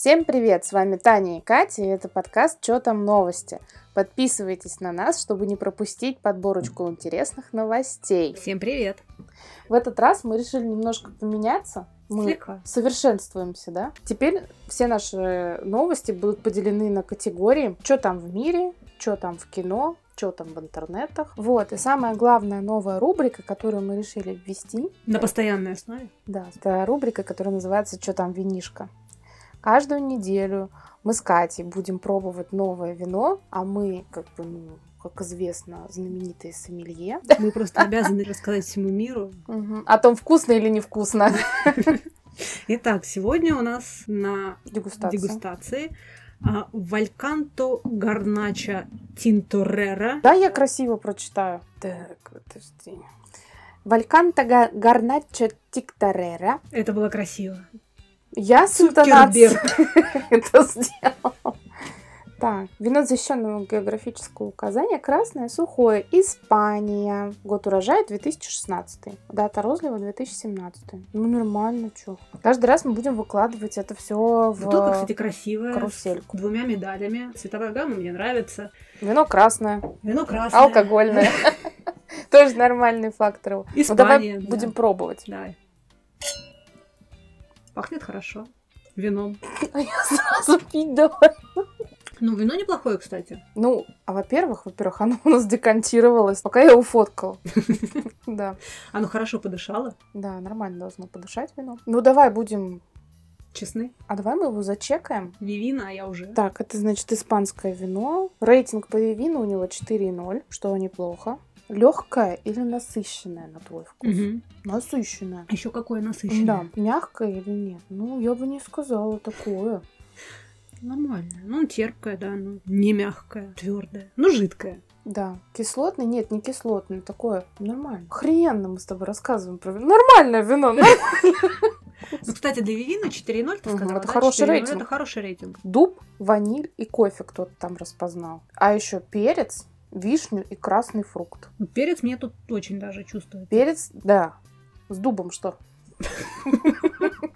Всем привет! С вами Таня и Катя, и это подкаст «Чё там новости?». Подписывайтесь на нас, чтобы не пропустить подборочку интересных новостей. Всем привет! В этот раз мы решили немножко поменяться. Мы Слегка. совершенствуемся, да? Теперь все наши новости будут поделены на категории «Чё там в мире?», «Чё там в кино?», «Чё там в интернетах?». Вот, и самая главная новая рубрика, которую мы решили ввести, На постоянной основе. да, это рубрика, которая называется «Чё там винишка?». Каждую неделю мы с Катей будем пробовать новое вино, а мы, как бы, ну, как известно, знаменитые сомелье. Мы просто обязаны рассказать всему миру. О том, вкусно или невкусно. Итак, сегодня у нас на дегустации а, Вальканто Гарнача Тинторера. Да, я красиво прочитаю. Так, подожди. Вальканта га- гарначо тиктарера. Это было красиво. Я Цукерберг. это сделала. Так, вино защищенного географического указания красное, сухое, Испания. Год урожая 2016. Дата розлива 2017. Ну, нормально, чё. Каждый раз мы будем выкладывать это все в Бутылка, кстати, красивая. карусельку. С двумя медалями. Цветовая гамма мне нравится. Вино красное, Вино красное. алкогольное. Тоже нормальный фактор. Ну, давай Испания, да. будем пробовать. Давай. Пахнет хорошо. Вином. А я сразу пить давай. Ну, вино неплохое, кстати. Ну, а во-первых, во-первых, оно у нас декантировалось, пока я его фоткала. Да, Оно хорошо подышало. да, нормально должно подышать вино. Ну, давай будем... Честны. А давай мы его зачекаем. Вивина, а я уже. Так, это значит испанское вино. Рейтинг по вину у него 4,0, что неплохо. Легкое или насыщенное, на твой вкус? Мгм. Насыщенное. Еще какое насыщенное. Да, мягкое или нет? Ну, я бы не сказала такое. Нормально. Ну, терпкое, да, ну, не мягкое, твердое. Ну, жидкое. Да. Кислотный? Нет, не кислотный. Такое нормально. Охрененно мы с тобой рассказываем про вино. Нормальное вино. Ну, кстати, для Вивина 4.0, ты сказала, это хороший 4.0 рейтинг. Это хороший рейтинг. Дуб, ваниль и кофе кто-то там распознал. А еще перец, вишню и красный фрукт. Ну, Перец мне тут очень даже чувствуется. Перец, да. С дубом что?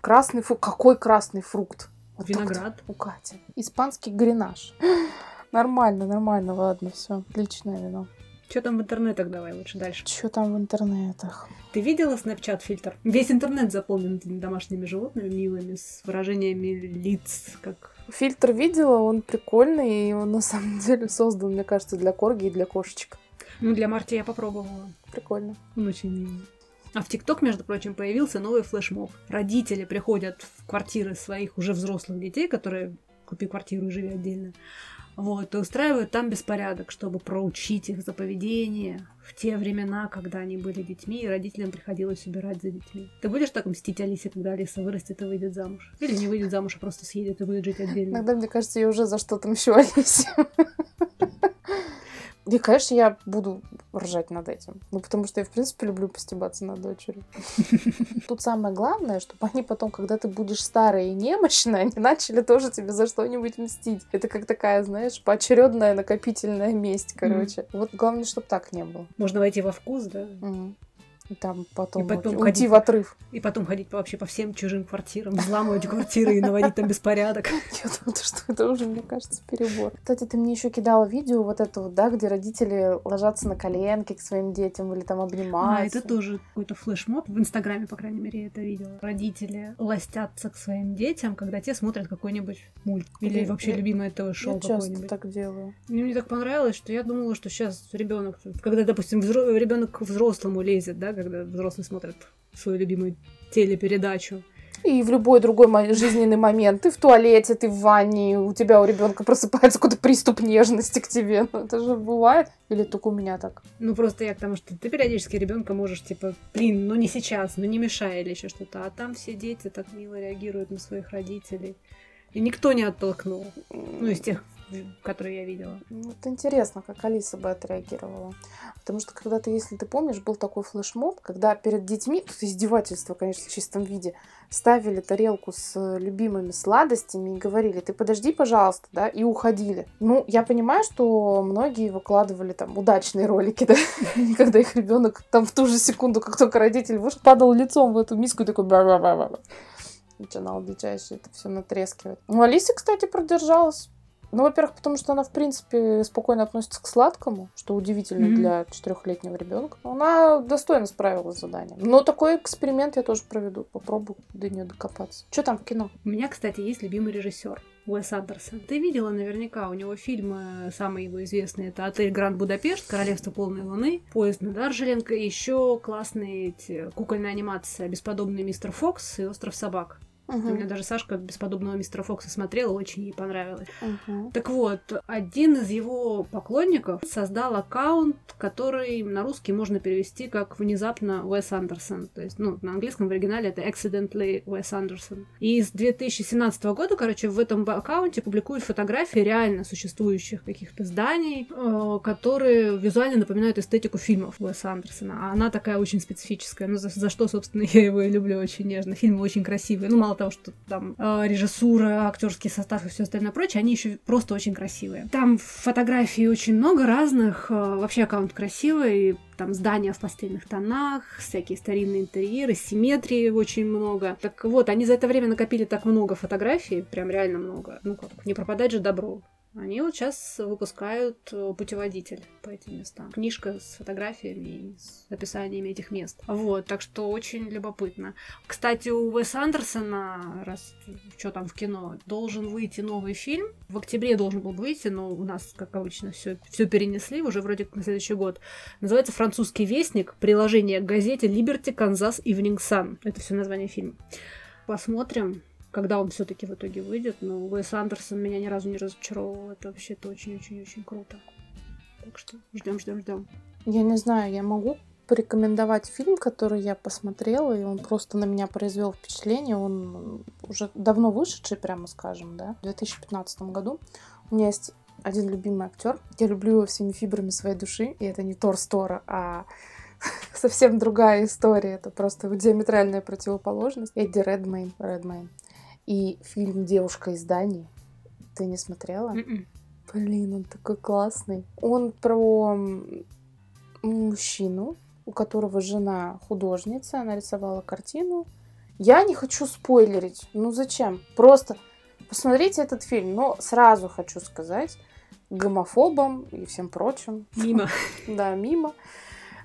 Красный фрукт. Какой красный фрукт? Вот Виноград. У Кати. Испанский гренаж. Нормально, нормально, ладно, все. Отличное вино. Что там в интернетах давай лучше дальше. Что там в интернетах? Ты видела Snapchat фильтр? Весь интернет заполнен домашними животными милыми, с выражениями лиц, как... Фильтр видела, он прикольный, и он на самом деле создан, мне кажется, для корги и для кошечек. Ну, для Марти я попробовала. Прикольно. Он очень милый. А в ТикТок, между прочим, появился новый флешмоб. Родители приходят в квартиры своих уже взрослых детей, которые купи квартиру и живи отдельно. Вот, и устраивают там беспорядок, чтобы проучить их за поведение в те времена, когда они были детьми, и родителям приходилось убирать за детьми. Ты будешь так мстить Алисе, когда Алиса вырастет и выйдет замуж? Или не выйдет замуж, а просто съедет и будет жить отдельно? Иногда, мне кажется, я уже за что-то мщу Алисе. И, конечно, я буду ржать над этим. Ну, потому что я, в принципе, люблю постебаться над дочерью. Тут самое главное, чтобы они потом, когда ты будешь старая и немощная, они начали тоже тебе за что-нибудь мстить. Это как такая, знаешь, поочередная накопительная месть, короче. Вот главное, чтобы так не было. Можно войти во вкус, да? И там потом, И потом уйти ходить. в отрыв. И потом ходить вообще по всем чужим квартирам, взламывать квартиры и наводить там беспорядок. Я думаю, что это уже, мне кажется, перебор. Кстати, ты мне еще кидала видео вот это вот, да, где родители ложатся на коленки к своим детям или там А, обнимаются. это тоже какой-то флешмоб. В Инстаграме, по крайней мере, я это видела. Родители ластятся к своим детям, когда те смотрят какой-нибудь мульт. Или Я- вообще я- любимое ТВ-шоу Я часто какое-нибудь. так делаю. Мне, мне так понравилось, что я думала, что сейчас ребенок, когда, допустим, ребенок к взрослому лезет, да, когда взрослый смотрит свою любимую телепередачу. И в любой другой жизненный момент. Ты в туалете, ты в ванне, у тебя у ребенка просыпается какой-то приступ нежности к тебе. Ну, это же бывает. Или только у меня так? Ну, просто я к тому, что ты периодически ребенка можешь, типа, блин, ну не сейчас, ну не мешай или еще что-то. А там все дети так мило реагируют на своих родителей. И никто не оттолкнул. Ну, из тех, которые я видела. Ну, Вот интересно, как Алиса бы отреагировала. Потому что когда-то, если ты помнишь, был такой флешмоб, когда перед детьми, тут издевательство, конечно, в чистом виде, ставили тарелку с э, любимыми сладостями и говорили, ты подожди, пожалуйста, да, и уходили. Ну, я понимаю, что многие выкладывали там удачные ролики, да, когда их ребенок там в ту же секунду, как только родитель вышел, падал лицом в эту миску и такой бла-бла-бла-бла. начинал дичайше это все натрескивать. Ну, Алиса, кстати, продержалась. Ну, во-первых, потому что она, в принципе, спокойно относится к сладкому, что удивительно Мгм. для четырехлетнего ребенка. Она достойно справилась с заданием. Но такой эксперимент я тоже проведу. Попробую до нее докопаться. Что там в кино? У меня, кстати, есть любимый режиссер. Уэс Андерсон. Ты видела наверняка, у него фильмы, самые его известные, это «Отель Гранд Будапешт», «Королевство полной луны», «Поезд на Даржеленг», и еще классные эти кукольная анимация «Бесподобный мистер Фокс» и «Остров собак». У меня даже Сашка «Бесподобного мистера Фокса» смотрела, очень ей понравилось. Мгм. Так вот, один из его поклонников создал аккаунт, который на русский можно перевести как «Внезапно Уэс Андерсон». То есть, ну, на английском в оригинале это «Accidentally Уэс Андерсон». И с 2017 года, короче, в этом аккаунте публикуют фотографии реально существующих каких-то зданий, э, которые визуально напоминают эстетику фильмов Уэса Андерсона. А она такая очень специфическая. Ну, за, за что, собственно, я его и люблю очень нежно. Фильмы очень красивые. Ну, мало того, что там э, режиссура, актерский состав и все остальное прочее, они еще просто очень красивые. Там фотографий очень много разных. э, вообще аккаунт красивый. Там здания в пастельных тонах, всякие старинные интерьеры, симметрии очень много. Так вот, они за это время накопили так много фотографий, прям реально много. Ну как, не пропадать же добро. Они вот сейчас выпускают э, путеводитель по этим местам. Книжка с фотографиями и с описаниями этих мест. Вот, так что очень любопытно. Кстати, у Уэса Андерсона, раз что там в кино, должен выйти новый фильм. В октябре должен был выйти, но у нас, как обычно, все, все перенесли уже вроде как на следующий год. Называется «Французский вестник. Приложение к газете Liberty, Kansas Evening Sun». Это все название фильма. Посмотрим, когда он все-таки в итоге выйдет. Но Уэс Андерсон меня ни разу не разочаровывал. Это вообще-то очень-очень-очень круто. Так что ждем, ждем, ждем. Я не знаю, я могу порекомендовать фильм, который я посмотрела, и он просто на меня произвел впечатление. Он уже давно вышедший, прямо скажем, да, в 2015 году. У меня есть один любимый актер. Я люблю его всеми фибрами своей души, и это не Тор Стора, а совсем другая история. Это просто диаметральная противоположность. Эдди Редмейн. Редмейн. И фильм «Девушка из Дании». Ты не смотрела? М-м. Блин, он такой классный. Он про мужчину, у которого жена художница, она рисовала картину. Я не хочу спойлерить. Ну зачем? Просто посмотрите этот фильм. Но сразу хочу сказать гомофобам и всем прочим. Мимо. Да, мимо.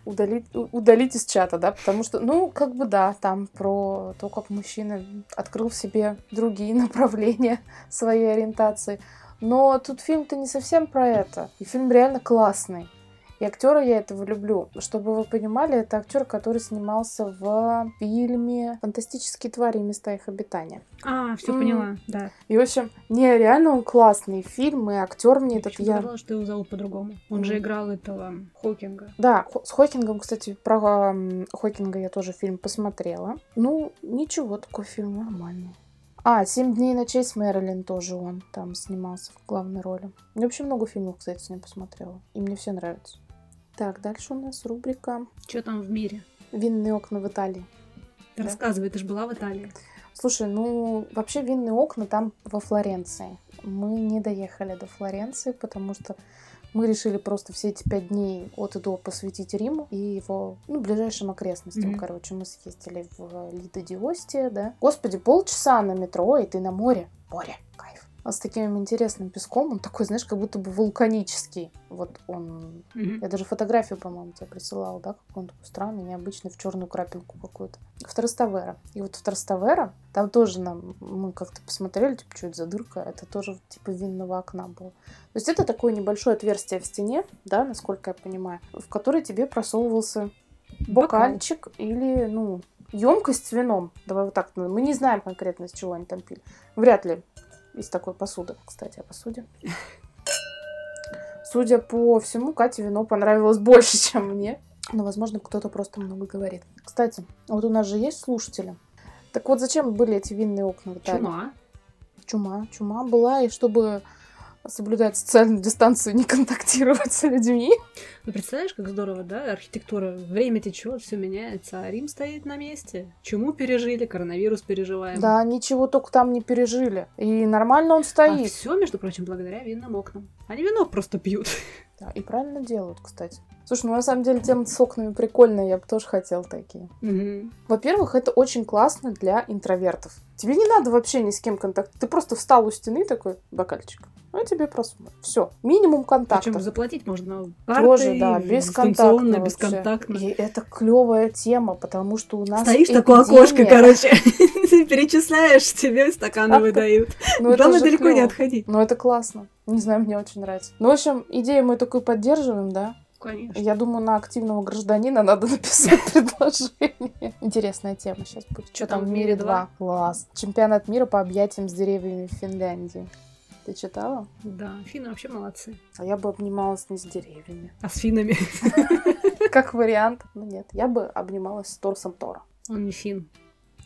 Удалить, удалить из чата, да, потому что, ну, как бы да, там про то, как мужчина открыл в себе другие направления своей ориентации. Но тут фильм-то не совсем про это. И фильм реально классный. И актера я этого люблю. Чтобы вы понимали, это актер, который снимался в фильме «Фантастические твари и места их обитания». А, все М. поняла, да. И, в общем, не, реально он классный фильм, и актер мне этот Почему я... сказала, что его зовут по-другому. Он же Мгм. играл этого Хокинга. Да, с Хокингом, кстати, про Хокинга я тоже фильм посмотрела. Ну, ничего, такой фильм нормальный. А, «Семь дней и ночей» с Мэрилин тоже он там снимался в главной роли. Я вообще много фильмов, кстати, с ним посмотрела. И мне все нравится. Так, дальше у нас рубрика Что там в мире? «Винные окна в Италии». Ты Да. Рассказывай, ты же была в Италии. Слушай, ну, вообще винные окна там во Флоренции. Мы не доехали до Флоренции, потому что мы решили просто все эти пять дней от и до посвятить Риму и его, ну, ближайшим окрестностям. Мгм. Короче, мы съездили в Лидо Диостия, да. Господи, полчаса на метро, и ты на море. Море, кайф. А с таким интересным песком, он такой, знаешь, как будто бы вулканический. Вот он... Мгм. Я даже фотографию, по-моему, тебе присылала, да? Как он такой странный, необычный, в черную крапинку какую-то. В Траставера. И вот в Траставера, там тоже нам, мы как-то посмотрели, типа, что это за дырка? Это тоже типа винного окна было. То есть это такое небольшое отверстие в стене, да, насколько я понимаю, в которое тебе просовывался бокальчик или, ну, емкость с вином. Давай вот так. Мы не знаем конкретно, из чего они там пили. Вряд ли из такой посуды. Кстати, о посуде. Судя по всему, Кате вино понравилось больше, чем мне. Но, возможно, кто-то просто много говорит. Кстати, вот у нас же есть слушатели. Так вот, зачем были эти винные окна в Италии? Чума. Чума. Чума была, и чтобы соблюдать социальную дистанцию, не контактировать с людьми. Ну, представляешь, как здорово, да? Архитектура. Время течет, все меняется, а Рим стоит на месте. Чему пережили, коронавирус переживаем. Да, ничего только там не пережили. И нормально он А стоит. все, между прочим, благодаря винным окнам. Они вино просто пьют. Да, и правильно делают, кстати. Слушай, ну на самом деле тема с окнами прикольная, я бы тоже хотел такие. Мгм. Во-первых, это очень классно для интровертов. Тебе не надо вообще ни с кем контактировать. Ты просто встал у стены такой, бокальчик. Ну, тебе просмотр. Все. Минимум контактов. Причем заплатить можно Тоже, картой, да, дистанционно, бесконтактно. И это клевая тема, потому что у нас Стоишь такое эпидемия. окошко, короче, перечисляешь, тебе стаканы выдают. Ну, это Главное далеко не клёво. отходить. Ну, это классно. Не знаю, мне очень нравится. Ну, в общем, идею мы такую поддерживаем, да? Конечно. Я думаю, на активного гражданина надо написать предложение. Интересная тема сейчас будет. Что там в мире 2? Класс. Чемпионат мира по объятиям с деревьями в Финляндии. Ты читала? Да, финны вообще молодцы. А я бы обнималась не с деревьями. А с финами? Как вариант. Ну нет, я бы обнималась с торсом Тора. Он не фин.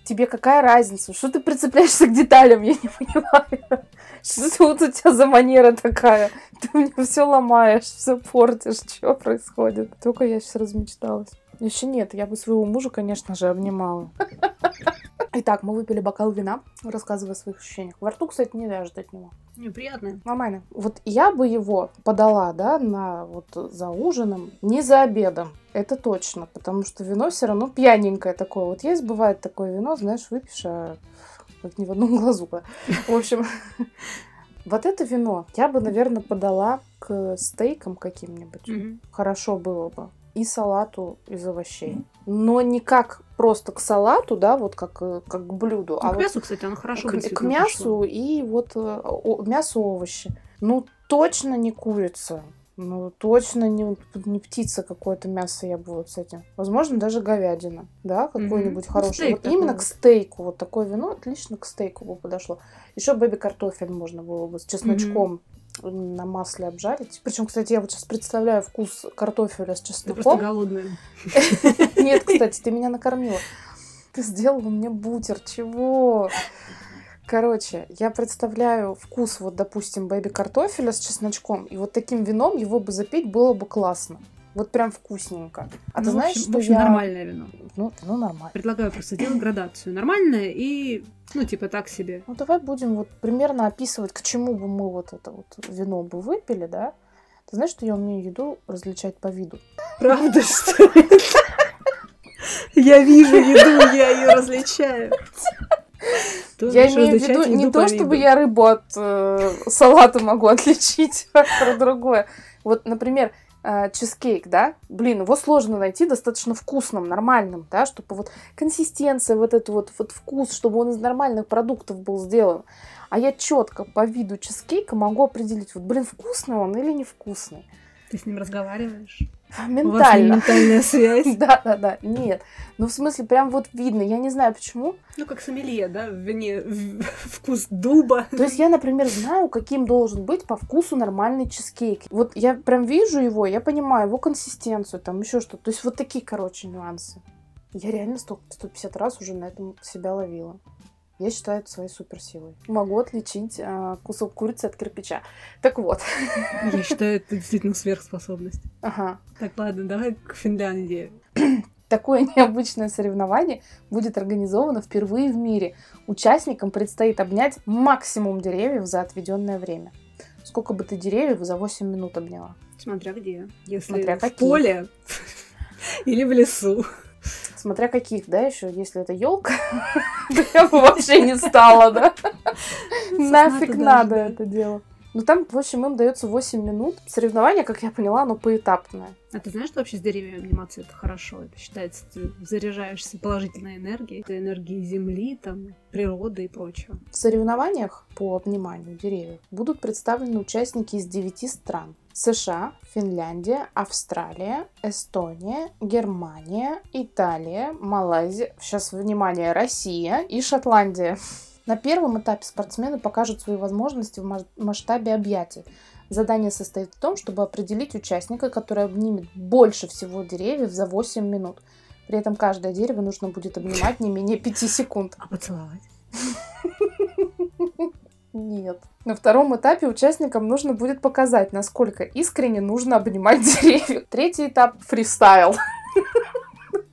Тебе какая разница? Что ты прицепляешься к деталям? Я не понимаю. Что вот у тебя за манера такая? Ты мне все ломаешь, все портишь. Что происходит? Только я сейчас размечталась. Еще нет, я бы своего мужа, конечно же, обнимала. Итак, мы выпили бокал вина, рассказывая о своих ощущениях. Во рту, кстати, не вяжет от него. Неприятно. Нормально. Вот я бы его подала, да, на вот за ужином, не за обедом. Это точно, потому что вино все равно пьяненькое такое. Вот есть, бывает такое вино, знаешь, выпьешь, а как ни в одном глазу. да. В общем, вот это вино я бы, наверное, подала к стейкам каким-нибудь. Хорошо было бы. И салату из овощей. Но не как просто к салату, да, вот как, э, как к блюду, Ну, а к вот мясу, кстати, оно хорошо к, к мясу пошло. и вот э, о- мясо овощи. Ну, точно не курица. Ну, точно не, не птица какое-то мясо я бы вот с этим. Возможно, даже говядина. Да, какой-нибудь Ну, хороший. стейк Вот именно к стейку. Вот такое вино отлично к стейку бы подошло. Еще бэби-картофель можно было бы с чесночком на масле обжарить. Причем, кстати, я вот сейчас представляю вкус картофеля с Ты просто чесноком. голодная. Нет, кстати, ты меня накормила. Ты сделала мне бутер. Чего? Короче, я представляю вкус, вот, допустим, бэби-картофеля с чесночком, и вот таким вином его бы запить было бы классно. Вот прям вкусненько. А Ну, ты в знаешь, общем- что в общем, я... нормальное вино. Ну, ну, нормально. Предлагаю просто делать градацию. Нормальное и, ну, типа так себе. Ну, давай будем вот примерно описывать, к чему бы мы вот это вот вино бы выпили, да? Ты знаешь, что я умею еду различать по виду? Правда, что? Я вижу еду, я ее различаю. Я имею в виду не то, чтобы я рыбу от э, салата могу отличить, а про другое. Вот, например, э, чизкейк, да? Блин, его сложно найти достаточно вкусным, нормальным, да, чтобы вот консистенция, вот этот вот, вот вкус, чтобы он из нормальных продуктов был сделан. А я четко по виду чизкейка могу определить, вот, блин, вкусный он или невкусный. Ты с ним разговариваешь? У вас Ментально. ментальная связь. Да, да, да, нет. Ну, в смысле, прям вот видно. Я не знаю почему. Ну, как сомелье, да? В вине вкус дуба. То есть я, например, знаю, каким должен быть по вкусу нормальный чизкейк. Вот я прям вижу его, я понимаю его консистенцию, там еще что-то. То есть вот такие, короче, нюансы. Я реально 100, 150 раз уже на этом себя ловила. Я считаю это своей суперсилой. Могу отличить а, кусок курицы от кирпича. Так вот. Я считаю, это действительно сверхспособность. Ага. Так, ладно, давай к Финляндии. Такое необычное соревнование будет организовано впервые в мире. Участникам предстоит обнять максимум деревьев за отведенное время. Сколько бы ты деревьев за 8 минут обняла? Смотря где. Если Смотря в какие. поле или в лесу. Смотря каких, да, еще, если это елка, я бы вообще не стала, да? Нафиг надо это дело. Ну там, в общем, им дается 8 минут. Соревнование, как я поняла, оно поэтапное. А ты знаешь, что вообще с деревьями обниматься это хорошо? Это считается, ты заряжаешься положительной энергией. Это энергией земли, там, природы и прочего. В соревнованиях по обниманию деревьев будут представлены участники из 9 стран. США, Финляндия, Австралия, Эстония, Германия, Италия, Малайзия, сейчас внимание, Россия и Шотландия. На первом этапе спортсмены покажут свои возможности в масштабе объятий. Задание состоит в том, чтобы определить участника, который обнимет больше всего деревьев за 8 минут. При этом каждое дерево нужно будет обнимать не менее 5 секунд. А поцеловать? Нет. На втором этапе участникам нужно будет показать, насколько искренне нужно обнимать деревья. Третий этап — фристайл.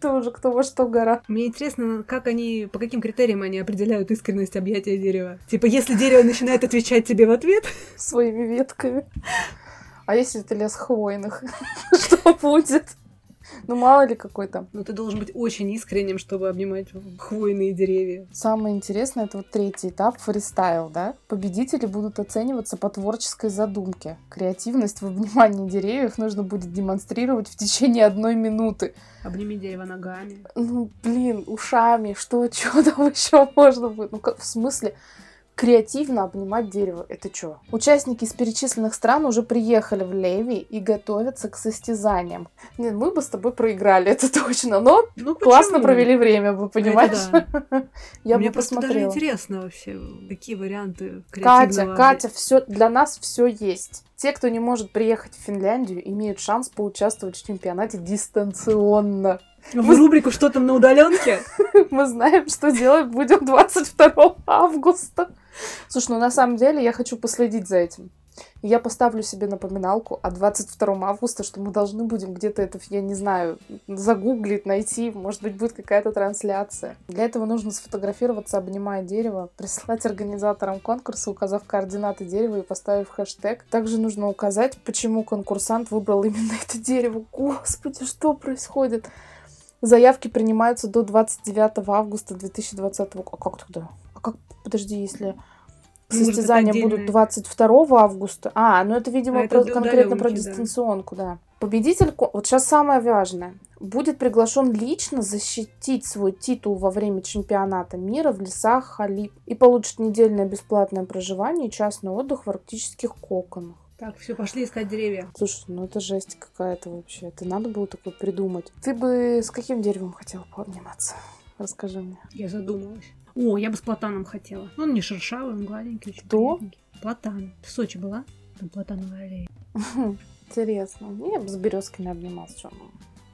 Это уже кто во что гора. Мне интересно, как они, по каким критериям они определяют искренность объятия дерева. Типа, если дерево начинает отвечать тебе в ответ, Своими ветками. А если это лес хвойных? Что будет? Ну, мало ли какой там. Ну, ты должен быть очень искренним, чтобы обнимать хвойные деревья. Самое интересное, это вот третий этап, фристайл, да? Победители будут оцениваться по творческой задумке. Креативность в обнимании деревьев нужно будет демонстрировать в течение одной минуты. Обними дерево ногами. Ну, блин, ушами, что, что там еще можно будет? Ну, как, в смысле? Креативно обнимать дерево. Это что? Участники из перечисленных стран уже приехали в Леви и готовятся к состязаниям. Нет, мы бы с тобой проиграли, это точно, но Ну, классно почему? провели время, вы понимаешь? Это Я Мне бы просто даже интересно вообще, какие варианты Катя, креативного Катя, все для нас все есть. Те, кто не может приехать в Финляндию, имеют шанс поучаствовать в чемпионате дистанционно. В рубрику «Что там на удаленке?» Мы знаем, что делать будем 22 августа. Слушай, ну на самом деле я хочу последить за этим. Я поставлю себе напоминалку о 22 августа, что мы должны будем где-то это, я не знаю, загуглить, найти. Может быть, будет какая-то трансляция. Для этого нужно сфотографироваться, обнимая дерево, прислать организаторам конкурса, указав координаты дерева и поставив хэштег. Также нужно указать, почему конкурсант выбрал именно это дерево. Господи, что происходит? Заявки принимаются до 29 августа 2020 года. А как тогда? А как, подожди, если Ну, состязания будут отдельное. 22 августа? А, ну это, видимо, А это про- конкретно про удалёнки, да. дистанционку, да. Победитель, вот сейчас самое важное, будет приглашен лично защитить свой титул во время чемпионата мира в лесах Халип и получит недельное бесплатное проживание и частный отдых в арктических коконах. Так, все, пошли искать деревья. Слушай, ну это жесть какая-то вообще. Это надо было такое придумать. Ты бы с каким деревом хотела пообниматься? Расскажи мне. Я задумалась. О, я бы с платаном хотела. Он не шершавый, он гладенький, Кто? приятненький. Платан. Ты в Сочи была? Там платановая аллея. Интересно. Я бы с березками обнималась, что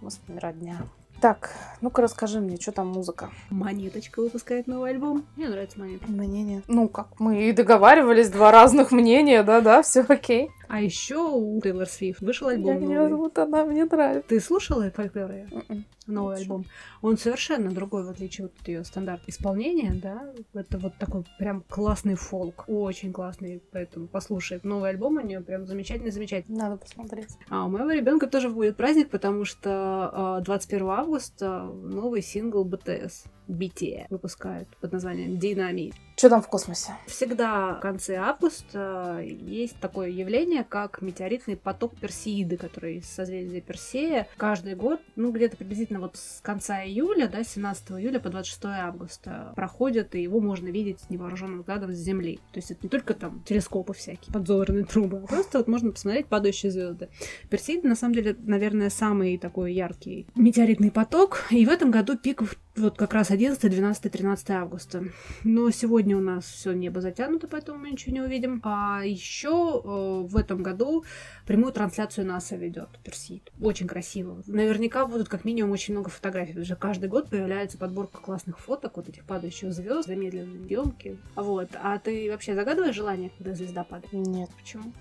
мы с ними родня. Так, ну-ка расскажи мне, что там музыка? Монеточка выпускает новый альбом. Мне нравится монетка. Мне нет. Ну, как мы и договаривались, два разных мнения, да-да, все окей. А еще у Тейлор Свифт вышел Я альбом не новый. вот она мне нравится. Ты слушала фольклоры? М-м. Новый Ничего. альбом. Он совершенно другой, в отличие от ее стандарт исполнения, да. Это вот такой прям классный фолк. Очень классный, поэтому послушай. Новый альбом у нее прям замечательный, замечательный. Надо посмотреть. А у моего ребенка тоже будет праздник, потому что э, 21 августа новый сингл BTS. BT выпускают под названием Dynamite. Что там в космосе? Всегда в конце августа есть такое явление, как метеоритный поток Персеиды, который из созвездия Персея. Каждый год, ну, где-то приблизительно вот с конца июля, да, с 17 июля по 26 августа проходит, и его можно видеть невооруженным взглядом с Земли. То есть это не только там телескопы всякие, подзорные трубы, а просто вот можно посмотреть падающие звезды. Персеида, на самом деле, наверное, самый такой яркий метеоритный поток. И в этом году пик вот как раз 11, 12, 13 августа. Но сегодня у нас все небо затянуто, поэтому мы ничего не увидим. А еще э, в этом году прямую трансляцию НАСА ведет Персид. Очень красиво. Наверняка будут как минимум очень много фотографий. что каждый год появляется подборка классных фоток вот этих падающих звезд, замедленные съемки. Вот. А ты вообще загадываешь желание, когда звезда падает? Нет. Почему?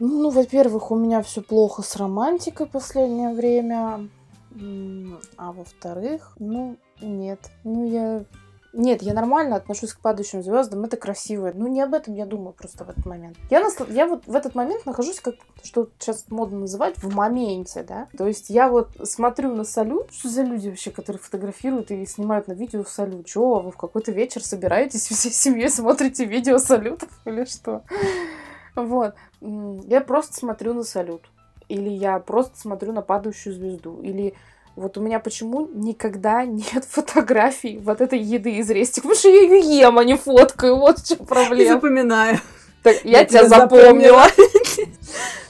Ну, ну, во-первых, у меня все плохо с романтикой последнее время. А во-вторых, ну, нет. Ну, я... Нет, я нормально отношусь к падающим звездам, это красиво. Ну, не об этом я думаю просто в этот момент. Я, насл- я вот в этот момент нахожусь, как что сейчас модно называть, в моменте, да. То есть я вот смотрю на салют, что за люди вообще, которые фотографируют и снимают на видео салют. Чё, вы в какой-то вечер собираетесь всей семьей, смотрите видео салютов или что? Вот. Я просто смотрю на салют. Или я просто смотрю на падающую звезду. Или вот у меня почему никогда нет фотографий вот этой еды из рестика? Потому что я ее ем, а не фоткаю. Вот в чем проблема. запоминаю. Так, я, Я тебя тебя запомнила.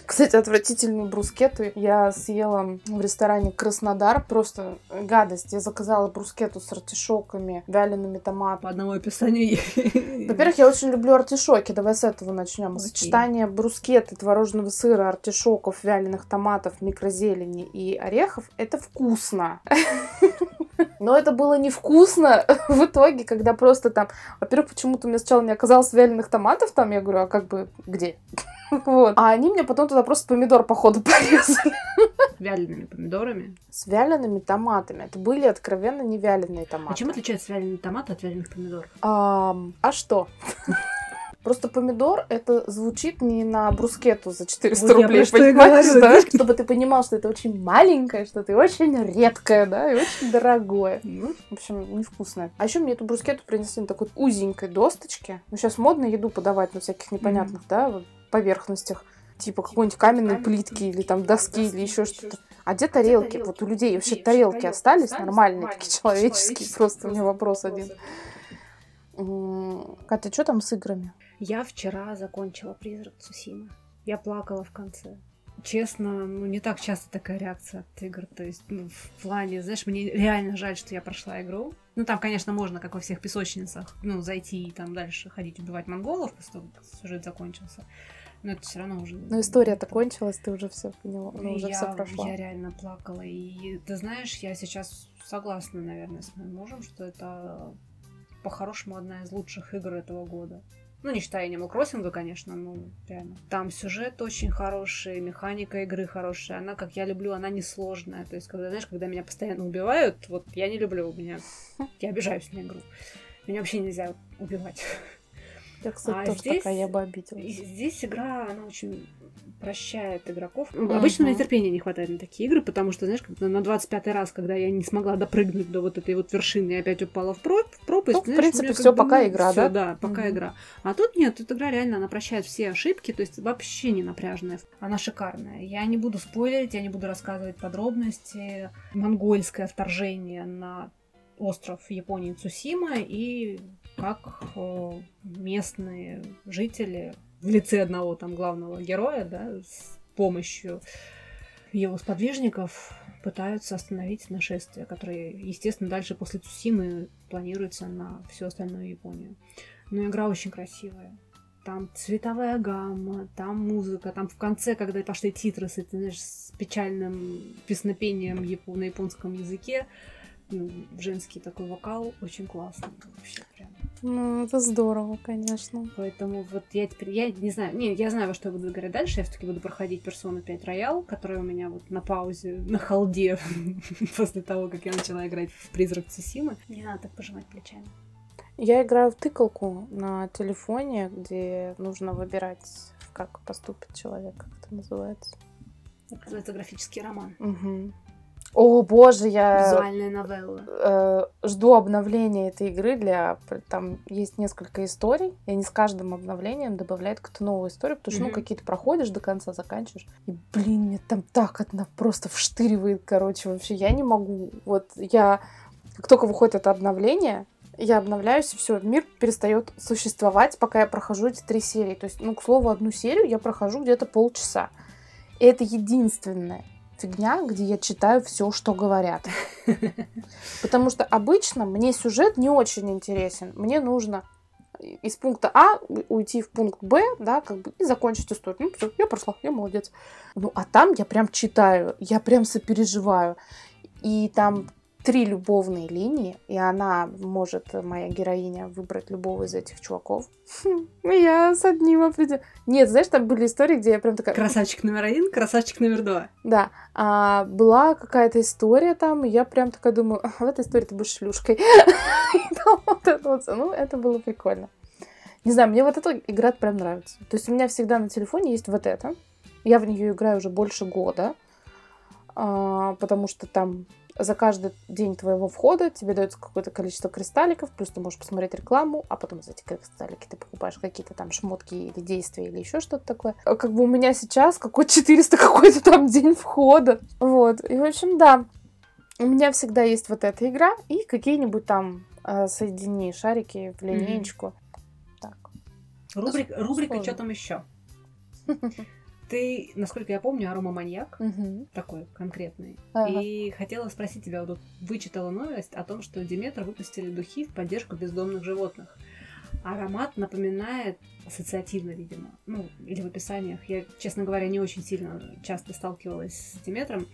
Кстати, отвратительные брускеты я съела в ресторане Краснодар. Просто гадость. Я заказала брускету с артишоками, вялеными томатами. По одному описанию. Во-первых, я очень люблю артишоки. Давай с этого начнем. Окей. Сочетание брускеты, творожного сыра, артишоков, вяленых томатов, микрозелени и орехов – это вкусно. Но это было невкусно в итоге, когда просто там... Во-первых, почему-то у меня сначала не оказалось вяленых томатов там. Я говорю, а как бы где? Вот. А они мне потом туда просто помидор, походу, порезали. Вялеными помидорами. С вялеными томатами. Это были откровенно не вяленые томаты. А чем отличается вяленый томат от вяленых помидоров? Ам, а что? Просто помидор это звучит не на брускету за 400 Вот рублей, понимаешь, говорю, да? Чтобы ты понимал, что это очень маленькое, что это очень редкое, да, и очень дорогое. Ну, В общем, невкусное. А еще мне эту брускету принесли на такой узенькой досточке. Ну, сейчас модно еду подавать на всяких непонятных, да, вот поверхностях. Типа какой-нибудь каменной плитки или там доски или еще что-то. А где тарелки? Вот у людей вообще тарелки остались нормальные, такие человеческие. Просто у меня вопрос один. Катя, что там с играми? Я вчера закончила «Призрак Цусимы». Я плакала в конце. Честно, ну не так часто такая реакция от игр. То есть, ну, в плане, знаешь, мне реально жаль, что я прошла игру. Ну, там, конечно, можно, как во всех песочницах, ну, зайти и там дальше ходить убивать монголов, после того, как сюжет закончился. Но это все равно уже... Ну, история-то кончилась, ты уже все поняла, ну, уже я, все прошла. я реально плакала. И ты знаешь, я сейчас согласна, наверное, с моим мужем, что это по-хорошему одна из лучших игр этого года. Ну, не считая Animal Crossing, конечно, ну, реально. Там сюжет очень хороший, механика игры хорошая. Она, как я люблю, она несложная. То есть, когда, знаешь, когда меня постоянно убивают, вот я не люблю, меня... Я обижаюсь на игру. Меня вообще нельзя убивать. Я, кстати, А тоже здесь- такая, я бы обиделась. здесь игра, она очень прощает игроков. Мгм. Обычно мне терпения не хватает на такие игры, потому что, знаешь, когда на 25 раз, когда я не смогла допрыгнуть до вот этой вот вершины и опять упала в, про- в пропасть, Ну, в знаешь, принципе, как всё, бы, пока ну, игра, всё, да? да, пока Мгм. игра. А тут нет, тут игра реально, она прощает все ошибки, то есть вообще не напряженная. Она шикарная. Я не буду спойлерить, я не буду рассказывать подробности. Монгольское вторжение на остров Японии Цусима и как э, местные жители в лице одного там главного героя, да, с помощью его сподвижников пытаются остановить нашествие, которое, естественно, дальше после Цусимы планируется на всю остальную Японию. Но игра очень красивая. Там цветовая гамма, там музыка, там в конце, когда пошли титры с, этим, знаешь, с печальным песнопением на японском языке, ну, женский такой вокал, очень классный вообще прям. Ну, это здорово, конечно. Поэтому вот я теперь, я не знаю, не, я знаю, во что я буду играть дальше, я все-таки буду проходить персону 5 роял, которая у меня вот на паузе, на халде, после того, как я начала играть в Призрак Цусимы. Не надо так пожимать плечами. Я играю в тыкалку на телефоне, где нужно выбирать, как поступит человек, как это называется. Это называется графический роман. Мгм. О, боже, я Визуальная новелла. э, жду обновления этой игры для... Там есть несколько историй, и они с каждым обновлением добавляют какую-то новую историю, потому что, ну, Мгм. какие-то проходишь до конца, заканчиваешь. И, блин, мне там так одна просто вштыривает, короче, вообще. Я не могу. Вот я... Как только выходит это обновление, я обновляюсь, и все, мир перестает существовать, пока я прохожу эти три серии. То есть, ну, к слову, одну серию я прохожу где-то полчаса. И это единственная фигня, где я читаю все, что говорят. Потому что обычно мне сюжет не очень интересен. Мне нужно из пункта А уйти в пункт Б, да, как бы, и закончить историю. Ну, все, я прошла, я молодец. Ну, а там я прям читаю, я прям сопереживаю. И там три любовные линии, и она может, моя героиня, выбрать любого из этих чуваков. Я с одним определенно... Нет, знаешь, там были истории, где я прям такая... Красавчик номер один, красавчик номер два. Да, а, была какая-то история там, и я прям такая думаю, «А, в этой истории ты будешь шлюшкой. Ну, это было прикольно. Не знаю, мне вот эта игра прям нравится. То есть у меня всегда на телефоне есть вот это. Я в нее играю уже больше года, а, потому что там за каждый день твоего входа тебе дается какое-то количество кристалликов, плюс ты можешь посмотреть рекламу, а потом за эти кристаллики ты покупаешь какие-то там шмотки или действия или еще что-то такое. А Как бы у меня сейчас какой 400 какой-то там день входа. Вот. И, в общем, да, у меня всегда есть вот эта игра и какие-нибудь там э, соедини шарики в линеечку. Так. Рубрик, рубрика. «Что там еще?» Ты, насколько я помню, аромаманьяк Мгм. такой конкретный. Ага. И хотела спросить тебя, вот вычитала новость о том, что Диметр выпустили духи в поддержку бездомных животных. Аромат напоминает ассоциативно, видимо, ну, или в описаниях. Я, честно говоря, не очень сильно часто сталкивалась с Диметром.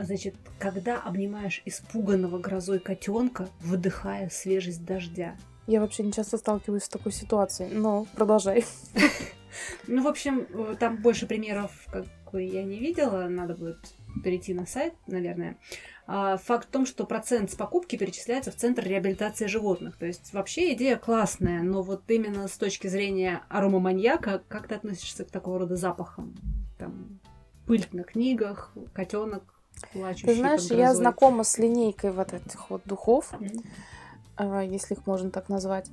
Значит, когда обнимаешь испуганного грозой котенка, выдыхая свежесть дождя. Я вообще не часто сталкиваюсь с такой ситуацией, но продолжай. Ну, в общем, э, там больше примеров как я не видела, надо будет перейти на сайт, наверное. А, Факт в том, что процент с покупки перечисляется в Центр реабилитации животных. То есть вообще идея классная, но вот именно с точки зрения аромаманьяка, как ты относишься к такого рода запахам? Там пыль на книгах, котенок, плачущий Ты знаешь, я знакома с линейкой вот этих вот духов, а, если их можно так назвать.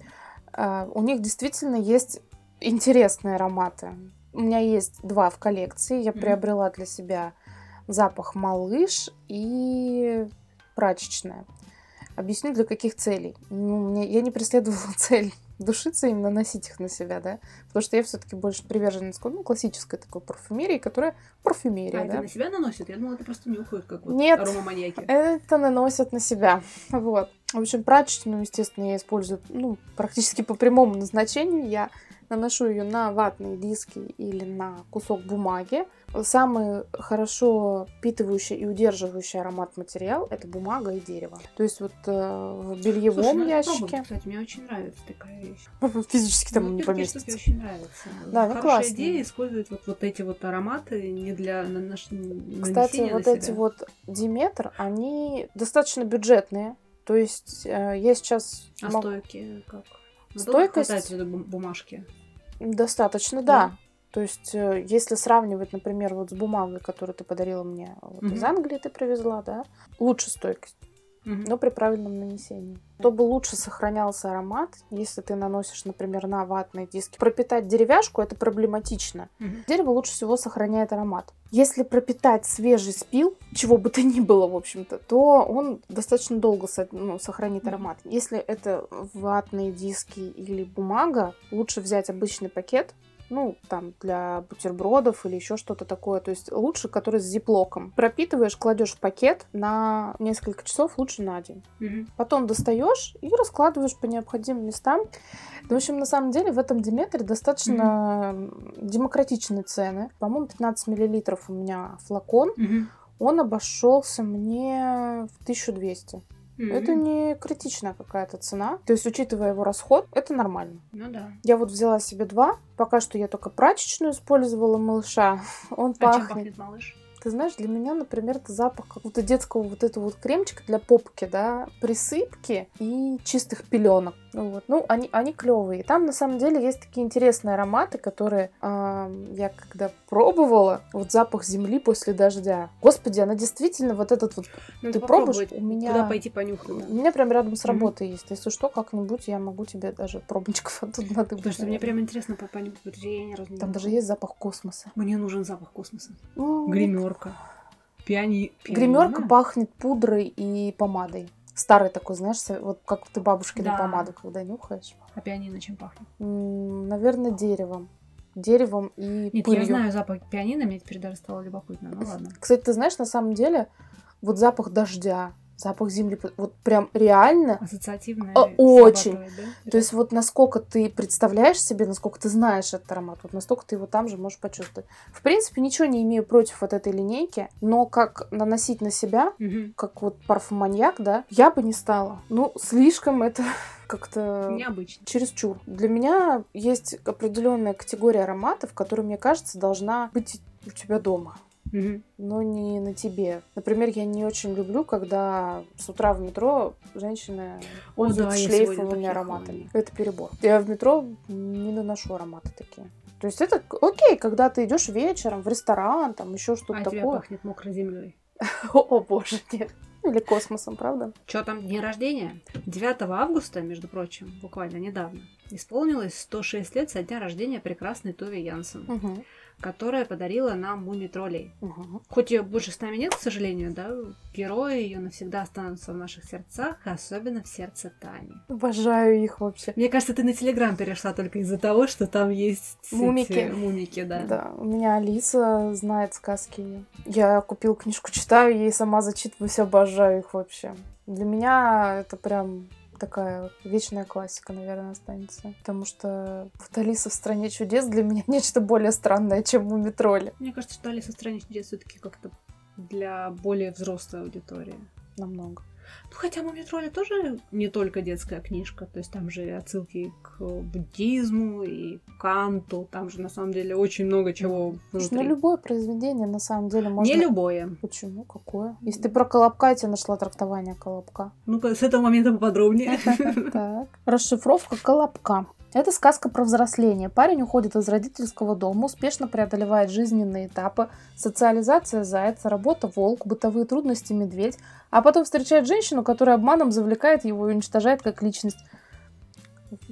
А, У них действительно есть интересные ароматы. У меня есть два в коллекции. Я приобрела для себя запах малыш и прачечная. Объясню, для каких целей. Ну, мне, я не преследовала цель душиться, именно носить их на себя, да, потому что я все-таки больше приверженец ну, классической такой парфюмерии, которая парфюмерия, А да. это на себя наносит? Я думала, это просто нюхают, как вот Нет. аромаманьяки. Это наносят на себя. Вот. В общем, прачечную, естественно, я использую ну, практически по прямому назначению. Я наношу ее на ватные диски или на кусок бумаги. Самый хорошо впитывающий и удерживающий аромат материал – это бумага и дерево. То есть вот э, в бельевом Слушай, надо ящике... попробовать, кстати, мне очень нравится такая вещь. Физически там Ну, не поместится. очень нравятся. Да, ну, Хорошая классно. идея использовать вот, вот эти вот ароматы не для на- наш- Кстати, нанесения вот на эти себя. вот Диметр, они достаточно бюджетные. То есть э, я сейчас А могу- стойки как? Стойкость? хватает бумажки? Достаточно, Да. да. То есть, э, если сравнивать, например, вот с бумагой, которую ты подарила мне вот из Мгм. Англии, ты привезла, да, лучше стойкость, Мгм. но при правильном нанесении. Чтобы лучше сохранялся аромат, если ты наносишь, например, на ватные диски. Пропитать деревяшку это проблематично. Мгм. Дерево лучше всего сохраняет аромат. Если пропитать свежий спил, чего бы то ни было, в общем-то, то он достаточно долго со- ну, сохранит аромат. Если это ватные диски или бумага, лучше взять обычный пакет, ну, там, для бутербродов или еще что-то такое. То есть лучше, который с зиплоком. Пропитываешь, кладешь в пакет на несколько часов, лучше на день. Мгм. Потом достаешь и раскладываешь по необходимым местам. Да, в общем, на самом деле в этом Диметре достаточно м, демократичные цены. По-моему, 15 миллилитров у меня флакон. Мгм. Он обошелся мне в 1200. Мгм. Это не критичная какая-то цена. То есть, учитывая его расход, это нормально. Ну да. Я вот взяла себе два. Пока что я только прачечную использовала малыша. Он А чем пахнет. пахнет малыш? Ты знаешь, для меня, например, это запах какого-то детского вот этого вот кремчика для попки, да, присыпки и чистых пеленок. Ну, вот. ну они, они клевые. Там на самом деле есть такие интересные ароматы, которые ам, я когда пробовала, вот запах земли после дождя. Господи, она действительно вот этот вот. Надо Ты пробуешь? У меня- Куда пойти понюхать? У меня прям рядом с работой есть. Если что, как-нибудь я могу тебе даже пробничков оттуда надыбать. Потому что мне прям интересно по- понюхать, потому что я ни разу не Там даже есть запах космоса. Мне нужен запах космоса. Ну, Гримерка. Пиани... Гримерка пианино. пахнет пудрой и помадой. Старый такой, знаешь, вот как ты бабушкину Да. помаду, когда нюхаешь. А пианино чем пахнет? М, Наверное, деревом. Деревом и Нет, пылью. я знаю запах пианино, мне теперь даже стало любопытно. Ну ладно. Кстати, ты знаешь, на самом деле, вот запах дождя, запах земли, вот прям реально. Ассоциативное. А, очень. да? То есть вот насколько ты представляешь себе, насколько ты знаешь этот аромат, вот настолько ты его там же можешь почувствовать. В принципе, ничего не имею против вот этой линейки, но как наносить на себя, Мгм. как вот парфуманьяк, да, я бы не стала. Ну, слишком это как-то Необычно. чересчур. Для меня есть определенная категория ароматов, которая, мне кажется, должна быть у тебя дома, Но не на тебе. Например, я не очень люблю, когда с утра в метро женщины О, да, я сегодня шлейфовыми ароматами. Это перебор. Я в метро не наношу ароматы такие. То есть это окей, когда ты идешь вечером в ресторан, там еще что-то А тебя такое. пахнет мокрой землей. О, боже, нет. Или космосом, правда? Что там, день рождения? 9 августа, между прочим, буквально недавно, исполнилось 106 лет со дня рождения прекрасной Тови Янсен, Угу. Которая подарила нам муми-троллей. Угу. Хоть ее больше с нами нет, к сожалению, да, герои ее навсегда останутся в наших сердцах, особенно в сердце Тани. Обожаю их вообще. Мне кажется, ты на Телеграм перешла только из-за того, что там есть эти Мумики. мумики, да. Да, у меня Алиса знает сказки. Я купил книжку, читаю, ей сама зачитываюсь, обожаю их вообще. Для меня это прям такая вечная классика, наверное, останется. Потому что вот Алиса в стране чудес для меня нечто более странное, чем у Метроли. Мне кажется, что Алиса в стране чудес все-таки как-то для более взрослой аудитории. Намного. Ну, хотя «Мумий тролля» тоже не только детская книжка, то есть там же отсылки к буддизму и Канту, там же на самом деле очень много чего Слушай, внутри. ну любое произведение на самом деле можно... Не любое. Почему? Какое? Если ты про Колобка, я тебе нашла трактование Колобка. Ну-ка, с этого момента поподробнее. Так. Расшифровка Колобка. Это сказка про взросление. Парень уходит из родительского дома, успешно преодолевает жизненные этапы, социализация зайца, работа волк, бытовые трудности медведь, а потом встречает женщину, которая обманом завлекает его и уничтожает как личность.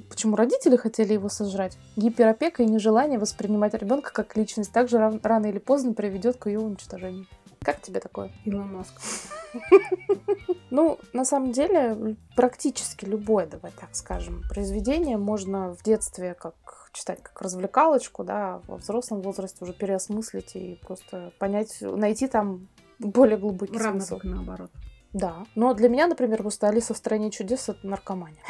Почему родители хотели его сожрать? Гиперопека и нежелание воспринимать ребенка как личность также рано или поздно приведет к ее уничтожению. Как тебе такое? Илон Маск. Ну, на самом деле, практически любое, давай так скажем, произведение можно в детстве как читать как развлекалочку, да, а во взрослом возрасте уже переосмыслить и просто понять, найти там более глубокий Равно смысл. наоборот. Да. Но для меня, например, просто Алиса в стране чудес это наркомания.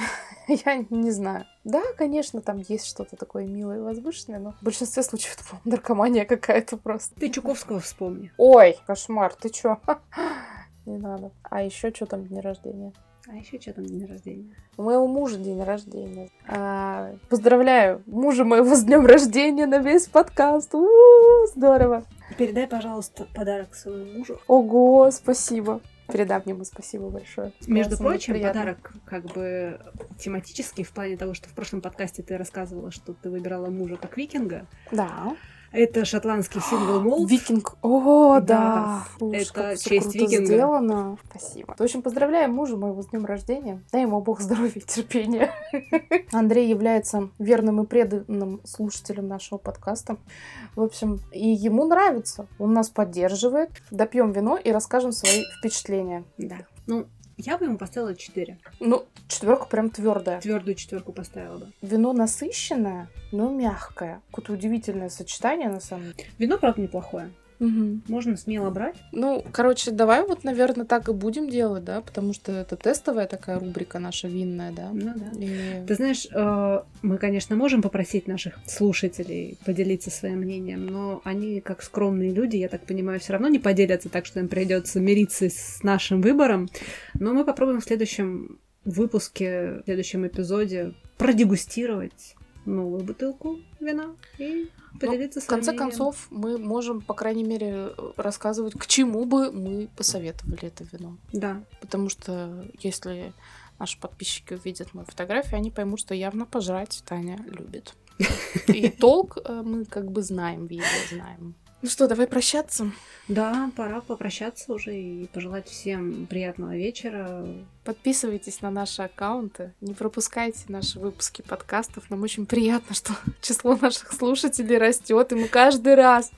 Я не знаю. Да, конечно, там есть что-то такое милое и возвышенное, но в большинстве случаев это, по-моему, наркомания какая-то просто. Ты Чуковского вспомни. Ой, кошмар, ты чё? Не надо. А еще что там день рождения? А еще что там день рождения? У моего мужа день рождения. А, поздравляю мужа моего с днем рождения на весь подкаст. У-у-у, здорово. Передай, пожалуйста, подарок своему мужу. Ого, спасибо. Передам ему спасибо большое. Между Классно, прочим, подарок как бы тематический в плане того, что в прошлом подкасте ты рассказывала, что ты выбирала мужа как викинга. Да. Это шотландский сингл молд. Викинг. О, Да, да. Слушай, это честь круто викинга. сделано. Спасибо. В общем, поздравляю мужа моего с днем рождения. Дай ему бог здоровья и терпения. Андрей является верным и преданным слушателем нашего подкаста. В общем, и ему нравится. Он нас поддерживает. Допьем вино и расскажем свои впечатления. Да. Ну, я бы ему поставила 4. Ну, четверка прям твердая. Твердую четверку поставила бы. Вино насыщенное, но мягкое. Какое-то удивительное сочетание, на самом деле. Вино, правда, неплохое. Можно смело брать. Ну, короче, давай вот, наверное, так и будем делать, да, потому что это тестовая такая рубрика наша винная, да. Ну да. И- Ты знаешь, э, мы, конечно, можем попросить наших слушателей поделиться своим мнением, но они, как скромные люди, я так понимаю, все равно не поделятся, так что им придется мириться с нашим выбором. Но мы попробуем в следующем выпуске, в следующем эпизоде продегустировать новую бутылку вина и поделиться В своим конце мнением. концов, мы можем, по крайней мере, рассказывать, к чему бы мы посоветовали это вино. Да. Потому что если наши подписчики увидят мою фотографию, они поймут, что явно пожрать Таня любит. И толк э, мы как бы знаем, видео знаем. Ну что, давай прощаться. Да, пора попрощаться уже и пожелать всем приятного вечера. Подписывайтесь на наши аккаунты, не пропускайте наши выпуски подкастов. Нам очень приятно, что число наших слушателей растет, и мы каждый раз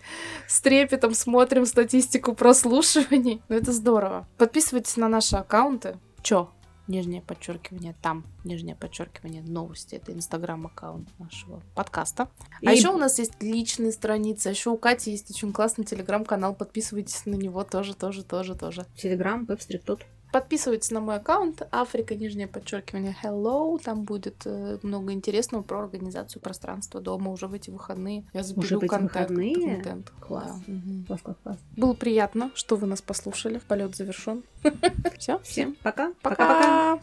с трепетом смотрим статистику прослушиваний. Ну, это здорово. Подписывайтесь на наши аккаунты. Чё? Нижнее подчеркивание там, нижнее подчеркивание новости. Это инстаграм-аккаунт нашего подкаста. А И- еще у нас есть личные страницы, а еще у Кати есть очень классный телеграм-канал. Подписывайтесь на него тоже, тоже, тоже, тоже. Телеграм, веб-стрит тут. Подписывайтесь на мой аккаунт Африка, нижнее подчеркивание Hello. Там будет э, много интересного про организацию пространства дома уже в эти выходные. Я заберу эти контент. выходные? контент. Класс. Да. Мгм. Класс, класс, класс. Было приятно, что вы нас послушали. Полет завершен. Все, Всем пока. пока.